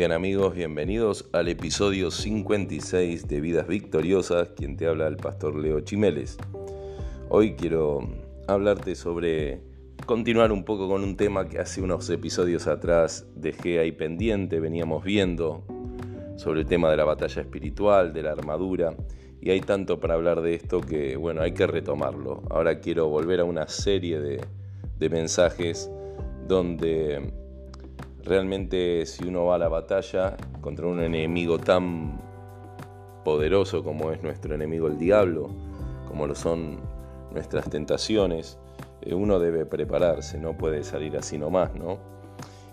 bien amigos, bienvenidos al episodio 56 de Vidas Victoriosas, quien te habla el pastor Leo Chimeles. Hoy quiero hablarte sobre continuar un poco con un tema que hace unos episodios atrás dejé ahí pendiente, veníamos viendo sobre el tema de la batalla espiritual, de la armadura, y hay tanto para hablar de esto que bueno, hay que retomarlo. Ahora quiero volver a una serie de, de mensajes donde Realmente si uno va a la batalla contra un enemigo tan poderoso como es nuestro enemigo el diablo, como lo son nuestras tentaciones, eh, uno debe prepararse, no puede salir así nomás, ¿no?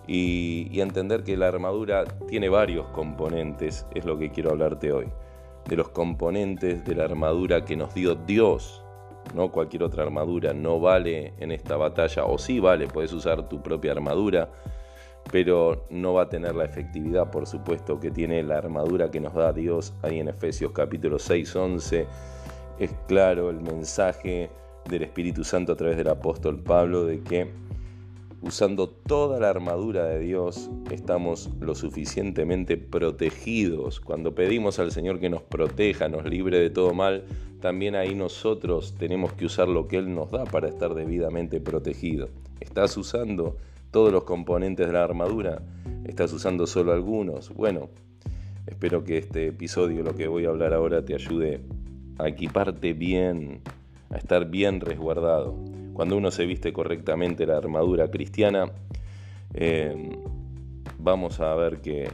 Y, entender que la armadura tiene varios componentes, es lo que quiero hablarte hoy, de los componentes de la armadura que nos dio Dios, no cualquier otra armadura, no vale en esta batalla, o sí vale, puedes usar tu propia armadura, pero no va a tener la efectividad, por supuesto, que tiene la armadura que nos da Dios ahí en Efesios capítulo 6, 11. Es claro el mensaje del Espíritu Santo a través del apóstol Pablo de que usando toda la armadura de Dios estamos lo suficientemente protegidos. Cuando pedimos al Señor que nos proteja, nos libre de todo mal, también ahí nosotros tenemos que usar lo que Él nos da para estar debidamente protegido. ¿Estás usando todos los componentes de la armadura? ¿Estás usando solo algunos? Bueno, espero que este episodio, lo que voy a hablar ahora, te ayude a equiparte bien, a estar bien resguardado. Cuando uno se viste correctamente la armadura cristiana, eh, vamos a ver que,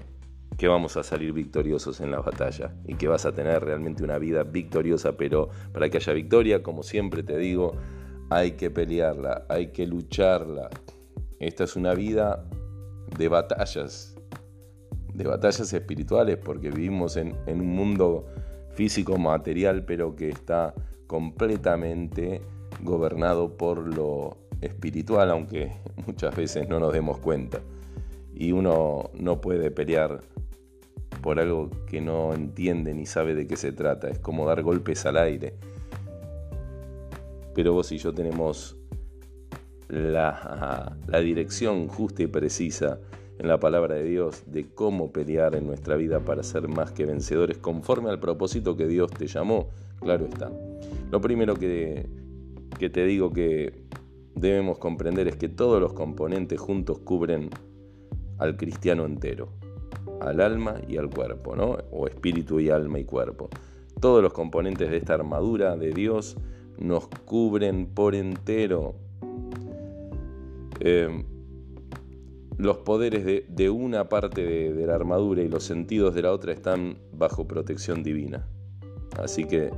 que vamos a salir victoriosos en la batalla y que vas a tener realmente una vida victoriosa, pero para que haya victoria, como siempre te digo, hay que pelearla, hay que lucharla, esta es una vida de batallas, de batallas espirituales, porque vivimos en, un mundo físico, material, pero que está completamente gobernado por lo espiritual, aunque muchas veces no nos demos cuenta. Y uno no puede pelear por algo que no entiende ni sabe de qué se trata. Es como dar golpes al aire. Pero vos y yo tenemos la, dirección justa y precisa en la palabra de Dios de cómo pelear en nuestra vida para ser más que vencedores conforme al propósito que Dios te llamó, claro está. Lo primero que, que te digo que debemos comprender es que todos los componentes juntos cubren al cristiano entero, al alma y al cuerpo, ¿no? O espíritu y alma y cuerpo. Todos los componentes de esta armadura de Dios nos cubren por entero eh, los poderes de, una parte de, la armadura y los sentidos de la otra están bajo protección divina. Así que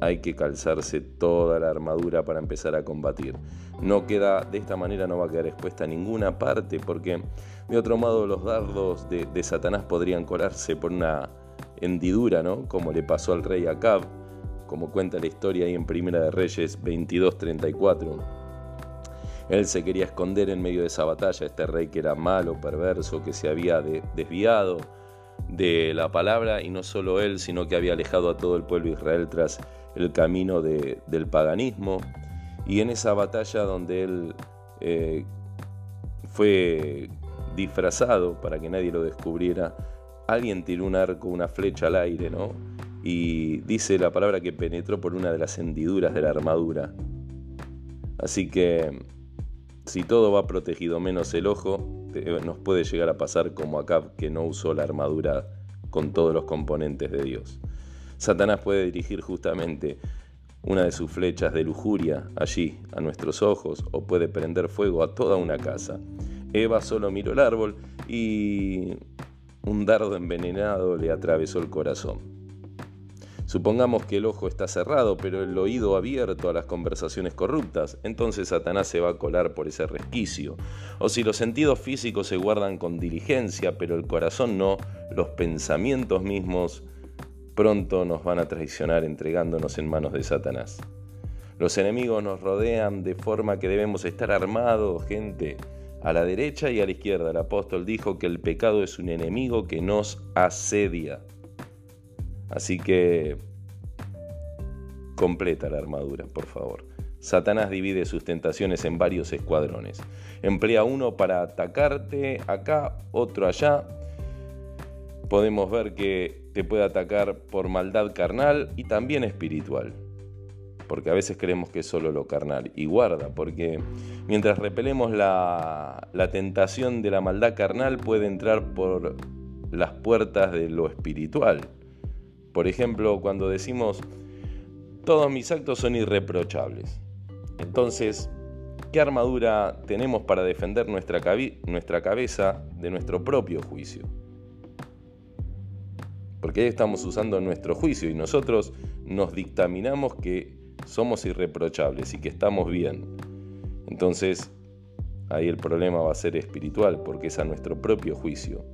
hay que calzarse toda la armadura para empezar a combatir. No queda, de esta manera no va a quedar expuesta a ninguna parte, porque de otro modo los dardos de, de Satanás podrían colarse por una hendidura, ¿no? Como le pasó al rey Acab, como cuenta la historia ahí en Primera de Reyes 22:34 él se quería esconder en medio de esa batalla, este rey que era malo, perverso, que se había desviado de la palabra y no solo él, sino que había alejado a todo el pueblo de Israel tras el camino del paganismo. Y en esa batalla donde él eh, fue disfrazado para que nadie lo descubriera, alguien tiró un arco, una flecha al aire, ¿no? Y dice la palabra que penetró por una de las hendiduras de la armadura. Así que si todo va protegido menos el ojo, nos puede llegar a pasar como Acab que no usó la armadura con todos los componentes de Dios. Satanás puede dirigir justamente una de sus flechas de lujuria allí a nuestros ojos o puede prender fuego a toda una casa. Eva solo miró el árbol y un dardo envenenado le atravesó el corazón. Supongamos que el ojo está cerrado, pero el oído abierto a las conversaciones corruptas, entonces Satanás se va a colar por ese resquicio. O si los sentidos físicos se guardan con diligencia, pero el corazón no, los pensamientos mismos pronto nos van a traicionar entregándonos en manos de Satanás. Los enemigos nos rodean de forma que debemos estar armados, gente. A la derecha y a la izquierda el apóstol dijo que el pecado es un enemigo que nos asedia. Así que completa la armadura, por favor. Satanás divide sus tentaciones en varios escuadrones. Emplea uno para atacarte acá, otro allá, podemos ver que te puede atacar por maldad carnal y también espiritual. Porque a veces creemos que es solo lo carnal. Y guarda, porque mientras repelemos la, la tentación de la maldad carnal, puede entrar por las puertas de lo espiritual. Por ejemplo, cuando decimos, todos mis actos son irreprochables. Entonces, ¿qué armadura tenemos para defender nuestra, cabeza de nuestro propio juicio? Porque ahí estamos usando nuestro juicio y nosotros nos dictaminamos que somos irreprochables y que estamos bien. Entonces, ahí el problema va a ser espiritual, porque es a nuestro propio juicio.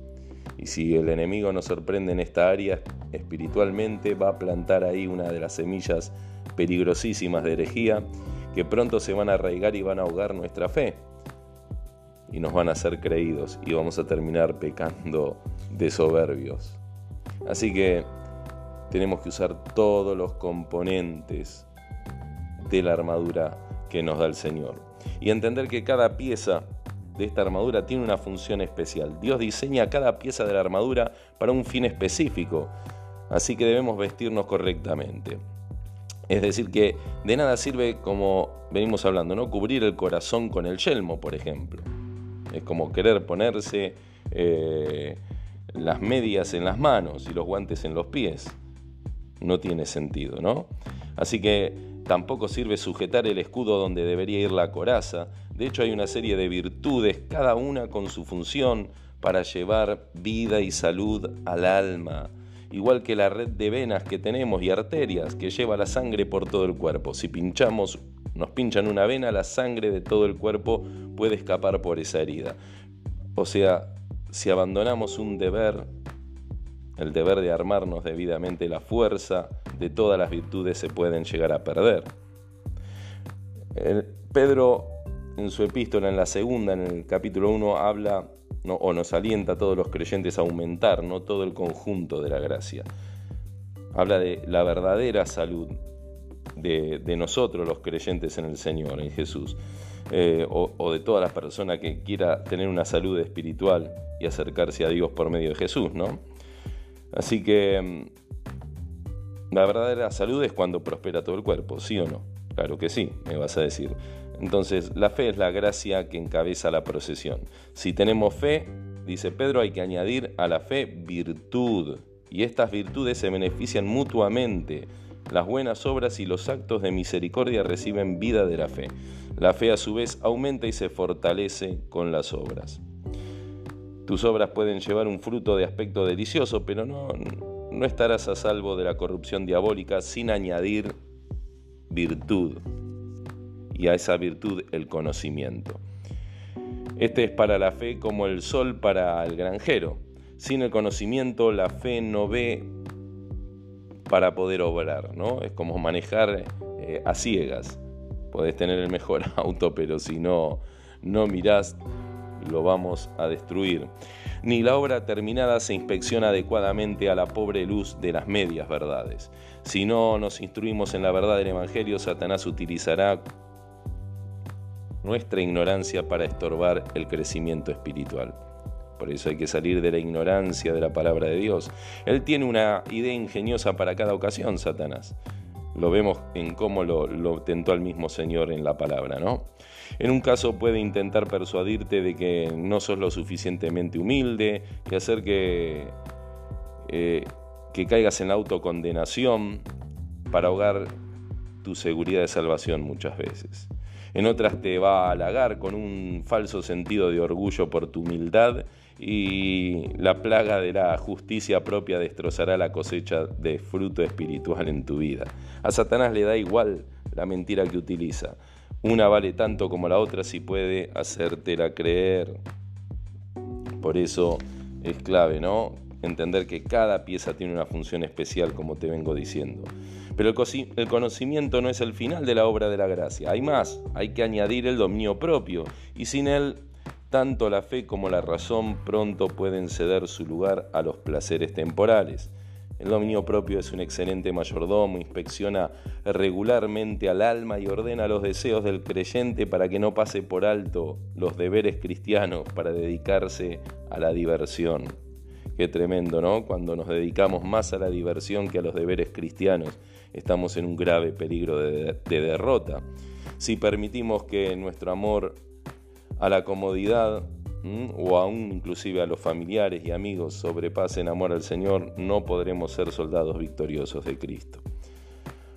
Y si el enemigo nos sorprende en esta área espiritualmente, va a plantar ahí una de las semillas peligrosísimas de herejía que pronto se van a arraigar y van a ahogar nuestra fe. Y nos van a hacer creídos y vamos a terminar pecando de soberbios. Así que tenemos que usar todos los componentes de la armadura que nos da el Señor. Y entender que cada pieza de esta armadura tiene una función especial. Dios diseña cada pieza de la armadura para un fin específico. Así que debemos vestirnos correctamente. Es decir, que de nada sirve, como venimos hablando, ¿no? Cubrir el corazón con el yelmo, por ejemplo. Es como querer ponerse eh, las medias en las manos y los guantes en los pies. No tiene sentido, ¿no? Así que tampoco sirve sujetar el escudo donde debería ir la coraza. De hecho, hay una serie de virtudes, cada una con su función, para llevar vida y salud al alma. Igual que la red de venas que tenemos y arterias que lleva la sangre por todo el cuerpo. Si pinchamos, nos pinchan una vena, la sangre de todo el cuerpo puede escapar por esa herida. O sea, si abandonamos un deber, el deber de armarnos debidamente la fuerza de todas las virtudes se pueden llegar a perder. Pedro en su epístola, en la segunda, en el capítulo 1, habla o nos alienta a todos los creyentes a aumentar no todo el conjunto de la gracia. Habla de la verdadera salud de, nosotros los creyentes en el Señor, en Jesús. Eh, o, de toda la persona que quiera tener una salud espiritual y acercarse a Dios por medio de Jesús, ¿no? Así que mm, la verdadera salud es cuando prospera todo el cuerpo, ¿sí o no? Claro que sí, me vas a decir. Entonces, la fe es la gracia que encabeza la procesión. Si tenemos fe, dice Pedro, hay que añadir a la fe virtud. Y estas virtudes se benefician mutuamente. Las buenas obras y los actos de misericordia reciben vida de la fe. La fe a su vez aumenta y se fortalece con las obras. Tus obras pueden llevar un fruto de aspecto delicioso, pero no, no estarás a salvo de la corrupción diabólica sin añadir virtud. Y a esa virtud el conocimiento. Este es para la fe como el sol para el granjero. Sin el conocimiento la fe no ve para poder obrar, ¿no? Es como manejar eh, a ciegas podés tener el mejor auto, pero si no, no mirás, lo vamos a destruir. Ni la obra terminada se inspecciona adecuadamente a la pobre luz de las medias verdades. Si no nos instruimos en la verdad del Evangelio, Satanás utilizará nuestra ignorancia para estorbar el crecimiento espiritual. Por eso hay que salir de la ignorancia de la palabra de Dios. Él tiene una idea ingeniosa para cada ocasión, Satanás. Lo vemos en cómo lo, tentó al mismo Señor en la palabra, ¿no? En un caso puede intentar persuadirte de que no sos lo suficientemente humilde y hacer que, eh, que caigas en la autocondenación para ahogar tu seguridad de salvación muchas veces. En otras te va a halagar con un falso sentido de orgullo por tu humildad y la plaga de la justicia propia destrozará la cosecha de fruto espiritual en tu vida. A Satanás le da igual la mentira que utiliza. Una vale tanto como la otra si puede hacértela creer. Por eso es clave, ¿no? Entender que cada pieza tiene una función especial, como te vengo diciendo. Pero el conocimiento no es el final de la obra de la gracia. Hay más, hay que añadir el dominio propio. Y sin él tanto la fe como la razón pronto pueden ceder su lugar a los placeres temporales. El dominio propio es un excelente mayordomo, inspecciona regularmente al alma y ordena los deseos del creyente para que no pase por alto los deberes cristianos para dedicarse a la diversión. Qué tremendo, ¿no? Cuando nos dedicamos más a la diversión que a los deberes cristianos, estamos en un grave peligro de, derrota. Si permitimos que nuestro amor a la comodidad o aún inclusive a los familiares y amigos sobrepasen amor al Señor, no podremos ser soldados victoriosos de Cristo.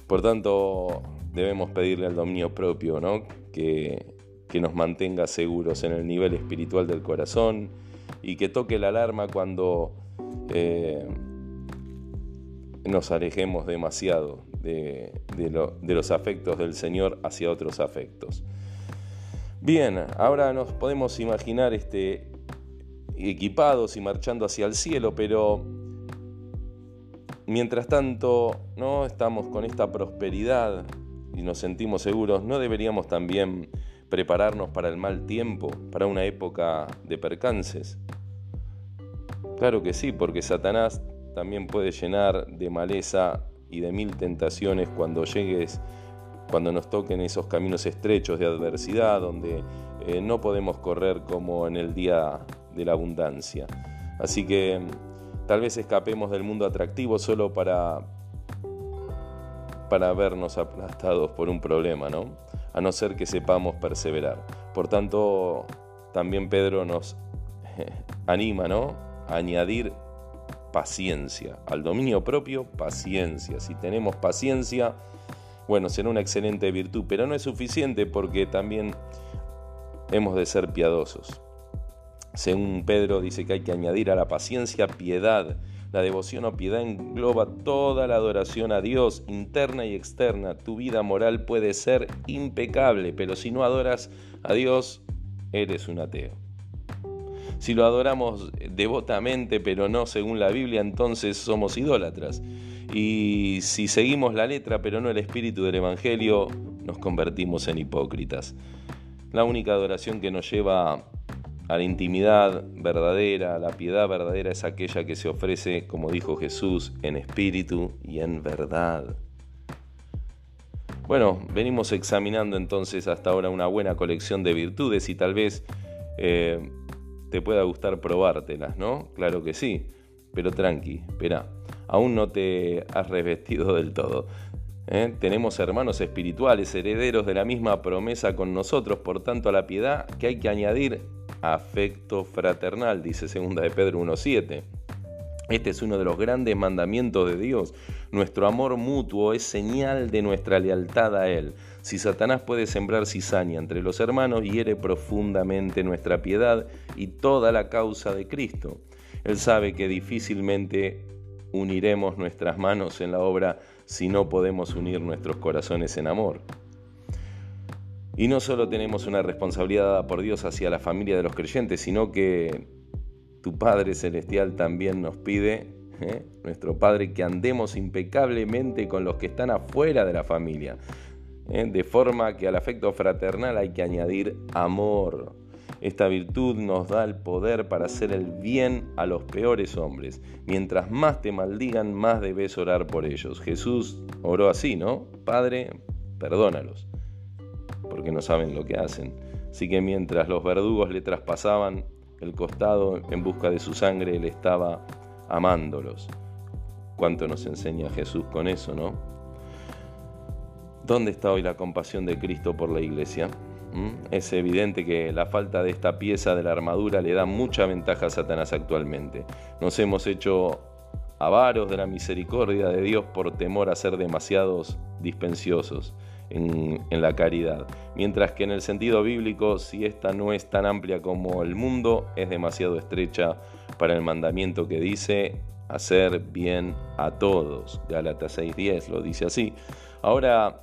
Por tanto, debemos pedirle al dominio propio, ¿no? Que, que nos mantenga seguros en el nivel espiritual del corazón, y que toque la alarma cuando eh, nos alejemos demasiado de, los afectos del Señor hacia otros afectos. Bien, ahora nos podemos imaginar este, equipados y marchando hacia el cielo, pero mientras tanto no estamos con esta prosperidad y nos sentimos seguros, ¿no deberíamos también prepararnos para el mal tiempo, para una época de percances? Claro que sí, porque Satanás también puede llenar de maleza y de mil tentaciones cuando llegues, cuando nos toquen esos caminos estrechos de adversidad, donde eh, no podemos correr como en el día de la abundancia. Así que tal vez escapemos del mundo atractivo solo para, para vernos aplastados por un problema, ¿no? A no ser que sepamos perseverar. Por tanto, también Pedro nos anima ¿no? a añadir paciencia. Al dominio propio, paciencia. Si tenemos paciencia, bueno, será una excelente virtud, pero no es suficiente porque también hemos de ser piadosos. Según Pedro dice que hay que añadir a la paciencia piedad la devoción o piedad engloba toda la adoración a Dios, interna y externa. Tu vida moral puede ser impecable, pero si no adoras a Dios, eres un ateo. Si lo adoramos devotamente, pero no según la Biblia, entonces somos idólatras. Y si seguimos la letra, pero no el espíritu del Evangelio, nos convertimos en hipócritas. La única adoración que nos lleva a la intimidad verdadera, la piedad verdadera es aquella que se ofrece, como dijo Jesús, en espíritu y en verdad. Bueno, venimos examinando entonces hasta ahora una buena colección de virtudes y tal vez eh, te pueda gustar probártelas, ¿no? Claro que sí, pero tranqui, espera, aún no te has revestido del todo. ¿eh? Tenemos hermanos espirituales, herederos de la misma promesa con nosotros, por tanto a la piedad que hay que añadir afecto fraternal, dice 2 de Pedro 1.7. Este es uno de los grandes mandamientos de Dios. Nuestro amor mutuo es señal de nuestra lealtad a Él. Si Satanás puede sembrar cizaña entre los hermanos, hiere profundamente nuestra piedad y toda la causa de Cristo. Él sabe que difícilmente uniremos nuestras manos en la obra si no podemos unir nuestros corazones en amor. Y no solo tenemos una responsabilidad dada por Dios hacia la familia de los creyentes, sino que tu Padre Celestial también nos pide, ¿eh? nuestro Padre, que andemos impecablemente con los que están afuera de la familia. ¿eh? De forma que al afecto fraternal hay que añadir amor. Esta virtud nos da el poder para hacer el bien a los peores hombres. Mientras más te maldigan, más debes orar por ellos. Jesús oró así, ¿no? Padre, perdónalos porque no saben lo que hacen. Así que mientras los verdugos le traspasaban el costado en busca de su sangre, él estaba amándolos. ¿Cuánto nos enseña Jesús con eso, no? ¿Dónde está hoy la compasión de Cristo por la iglesia? ¿Mm? Es evidente que la falta de esta pieza de la armadura le da mucha ventaja a Satanás actualmente. Nos hemos hecho avaros de la misericordia de Dios por temor a ser demasiados dispensiosos en, la caridad. Mientras que en el sentido bíblico, si esta no es tan amplia como el mundo, es demasiado estrecha para el mandamiento que dice hacer bien a todos. Gálatas 6.10 lo dice así. Ahora,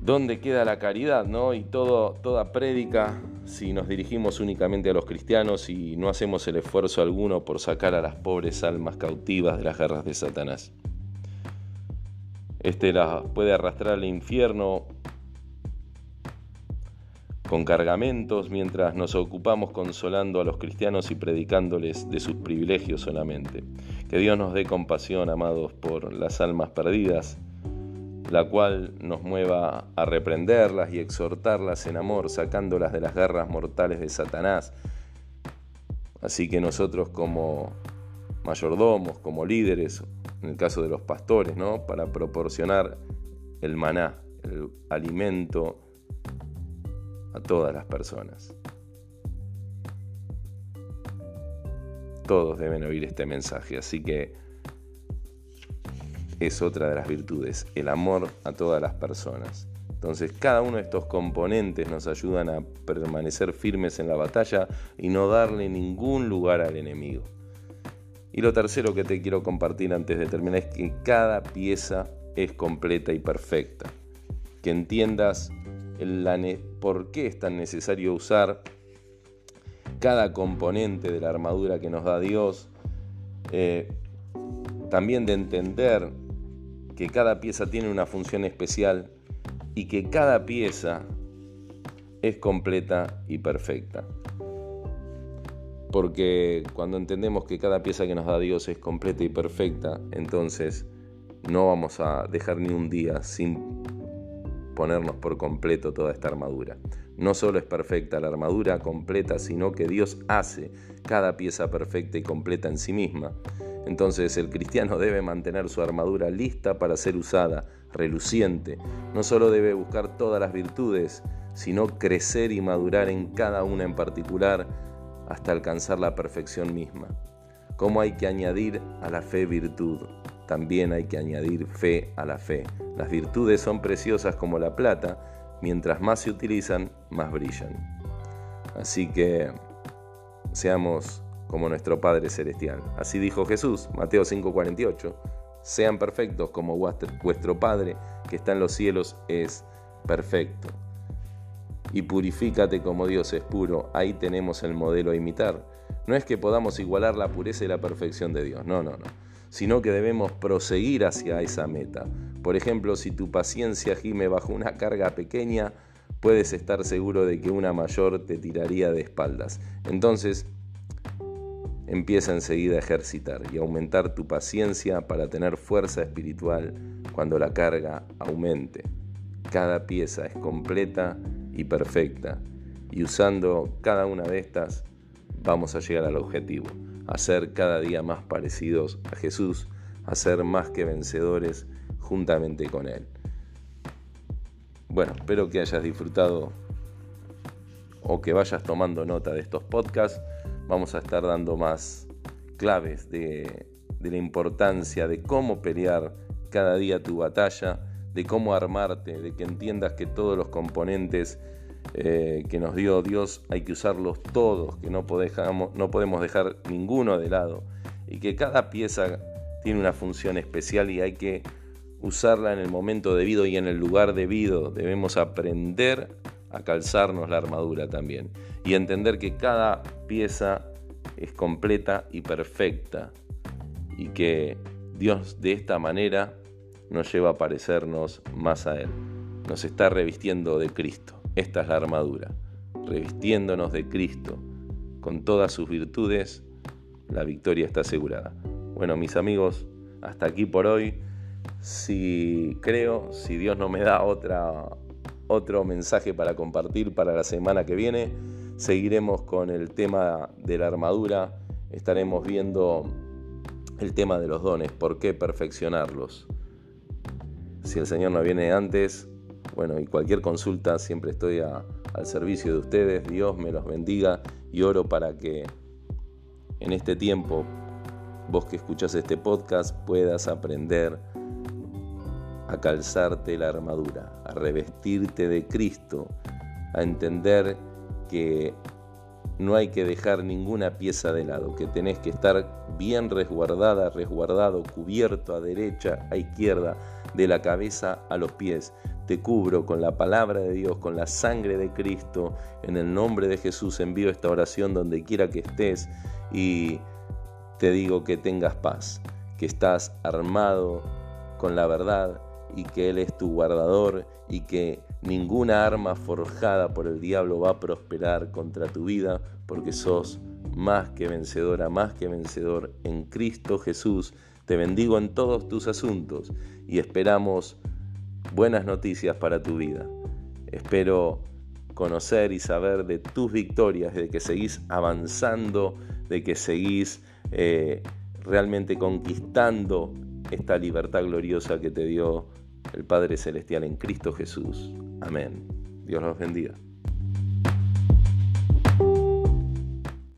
¿dónde queda la caridad? No? Y toda prédica, si nos dirigimos únicamente a los cristianos y no hacemos el esfuerzo alguno por sacar a las pobres almas cautivas de las garras de Satanás. Este las puede arrastrar al infierno con cargamentos mientras nos ocupamos consolando a los cristianos y predicándoles de sus privilegios solamente. Que Dios nos dé compasión, amados, por las almas perdidas, la cual nos mueva a reprenderlas y exhortarlas en amor, sacándolas de las garras mortales de Satanás, Así que nosotros como mayordomos, como líderes, en el caso de los pastores, ¿no? Para proporcionar el maná, el alimento a todas las personas. Todos deben oír este mensaje, así que es otra de las virtudes, el amor a todas las personas. Entonces cada uno de estos componentes nos ayudan a permanecer firmes en la batalla y no darle ningún lugar al enemigo. Y lo tercero que te quiero compartir antes de terminar es que cada pieza es completa y perfecta. Que entiendas el, por qué es tan necesario usar cada componente de la armadura que nos da Dios. Eh, también de entender que cada pieza tiene una función especial y que cada pieza es completa y perfecta. Porque cuando entendemos que cada pieza que nos da Dios es completa y perfecta, entonces no vamos a dejar ni un día sin ponernos por completo toda esta armadura. No solo es perfecta la armadura completa, sino que Dios hace cada pieza perfecta y completa en sí misma. Entonces el cristiano debe mantener su armadura lista para ser usada, reluciente. No solo debe buscar todas las virtudes, sino crecer y madurar en cada una en particular hasta alcanzar la perfección misma. ¿Cómo hay que añadir a la fe virtud? También hay que añadir fe a la fe. Las virtudes son preciosas como la plata, mientras más se utilizan, más brillan. Así que seamos como nuestro Padre Celestial. Así dijo Jesús, Mateo 5:48. Sean perfectos como vuestro Padre que está en los cielos es perfecto. Y purifícate como Dios es puro. Ahí tenemos el modelo a imitar. No es que podamos igualar la pureza y la perfección de Dios, no, no, no. Sino que debemos proseguir hacia esa meta. Por ejemplo, si tu paciencia gime bajo una carga pequeña, puedes estar seguro de que una mayor te tiraría de espaldas. Entonces, Empieza enseguida a ejercitar y aumentar tu paciencia para tener fuerza espiritual cuando la carga aumente. Cada pieza es completa y perfecta y usando cada una de estas vamos a llegar al objetivo, a ser cada día más parecidos a Jesús, a ser más que vencedores juntamente con Él. Bueno, espero que hayas disfrutado o que vayas tomando nota de estos podcasts vamos a estar dando más claves de, la importancia de cómo pelear cada día tu batalla, de cómo armarte, de que entiendas que todos los componentes eh, que nos dio Dios hay que usarlos todos, que no, no podemos dejar ninguno de lado y que cada pieza tiene una función especial y hay que usarla en el momento debido y en el lugar debido. Debemos aprender a calzarnos la armadura también y entender que cada pieza es completa y perfecta y que Dios de esta manera nos lleva a parecernos más a Él. Nos está revistiendo de Cristo. Esta es la armadura. Revistiéndonos de Cristo con todas sus virtudes, la victoria está asegurada. Bueno, mis amigos, hasta aquí por hoy. Si creo, si Dios no me da otra otro mensaje para compartir para la semana que viene. Seguiremos con el tema de la armadura. Estaremos viendo el tema de los dones, por qué perfeccionarlos. Si el Señor no viene antes, bueno, y cualquier consulta, siempre estoy al servicio de ustedes. Dios me los bendiga y oro para que en este tiempo, vos que escuchas este podcast, puedas aprender a calzarte la armadura, a revestirte de Cristo, a entender que no hay que dejar ninguna pieza de lado, que tenés que estar bien resguardada, resguardado, cubierto a derecha, a izquierda, de la cabeza a los pies. Te cubro con la palabra de Dios, con la sangre de Cristo. En el nombre de Jesús envío esta oración donde quiera que estés y te digo que tengas paz, que estás armado con la verdad, y que Él es tu guardador y que ninguna arma forjada por el diablo va a prosperar contra tu vida porque sos más que vencedora, más que vencedor en Cristo Jesús. Te bendigo en todos tus asuntos y esperamos buenas noticias para tu vida. Espero conocer y saber de tus victorias, de que seguís avanzando de que seguís eh, realmente conquistando esta libertad gloriosa que te dio el Padre Celestial en Cristo Jesús. Amén. Dios los bendiga.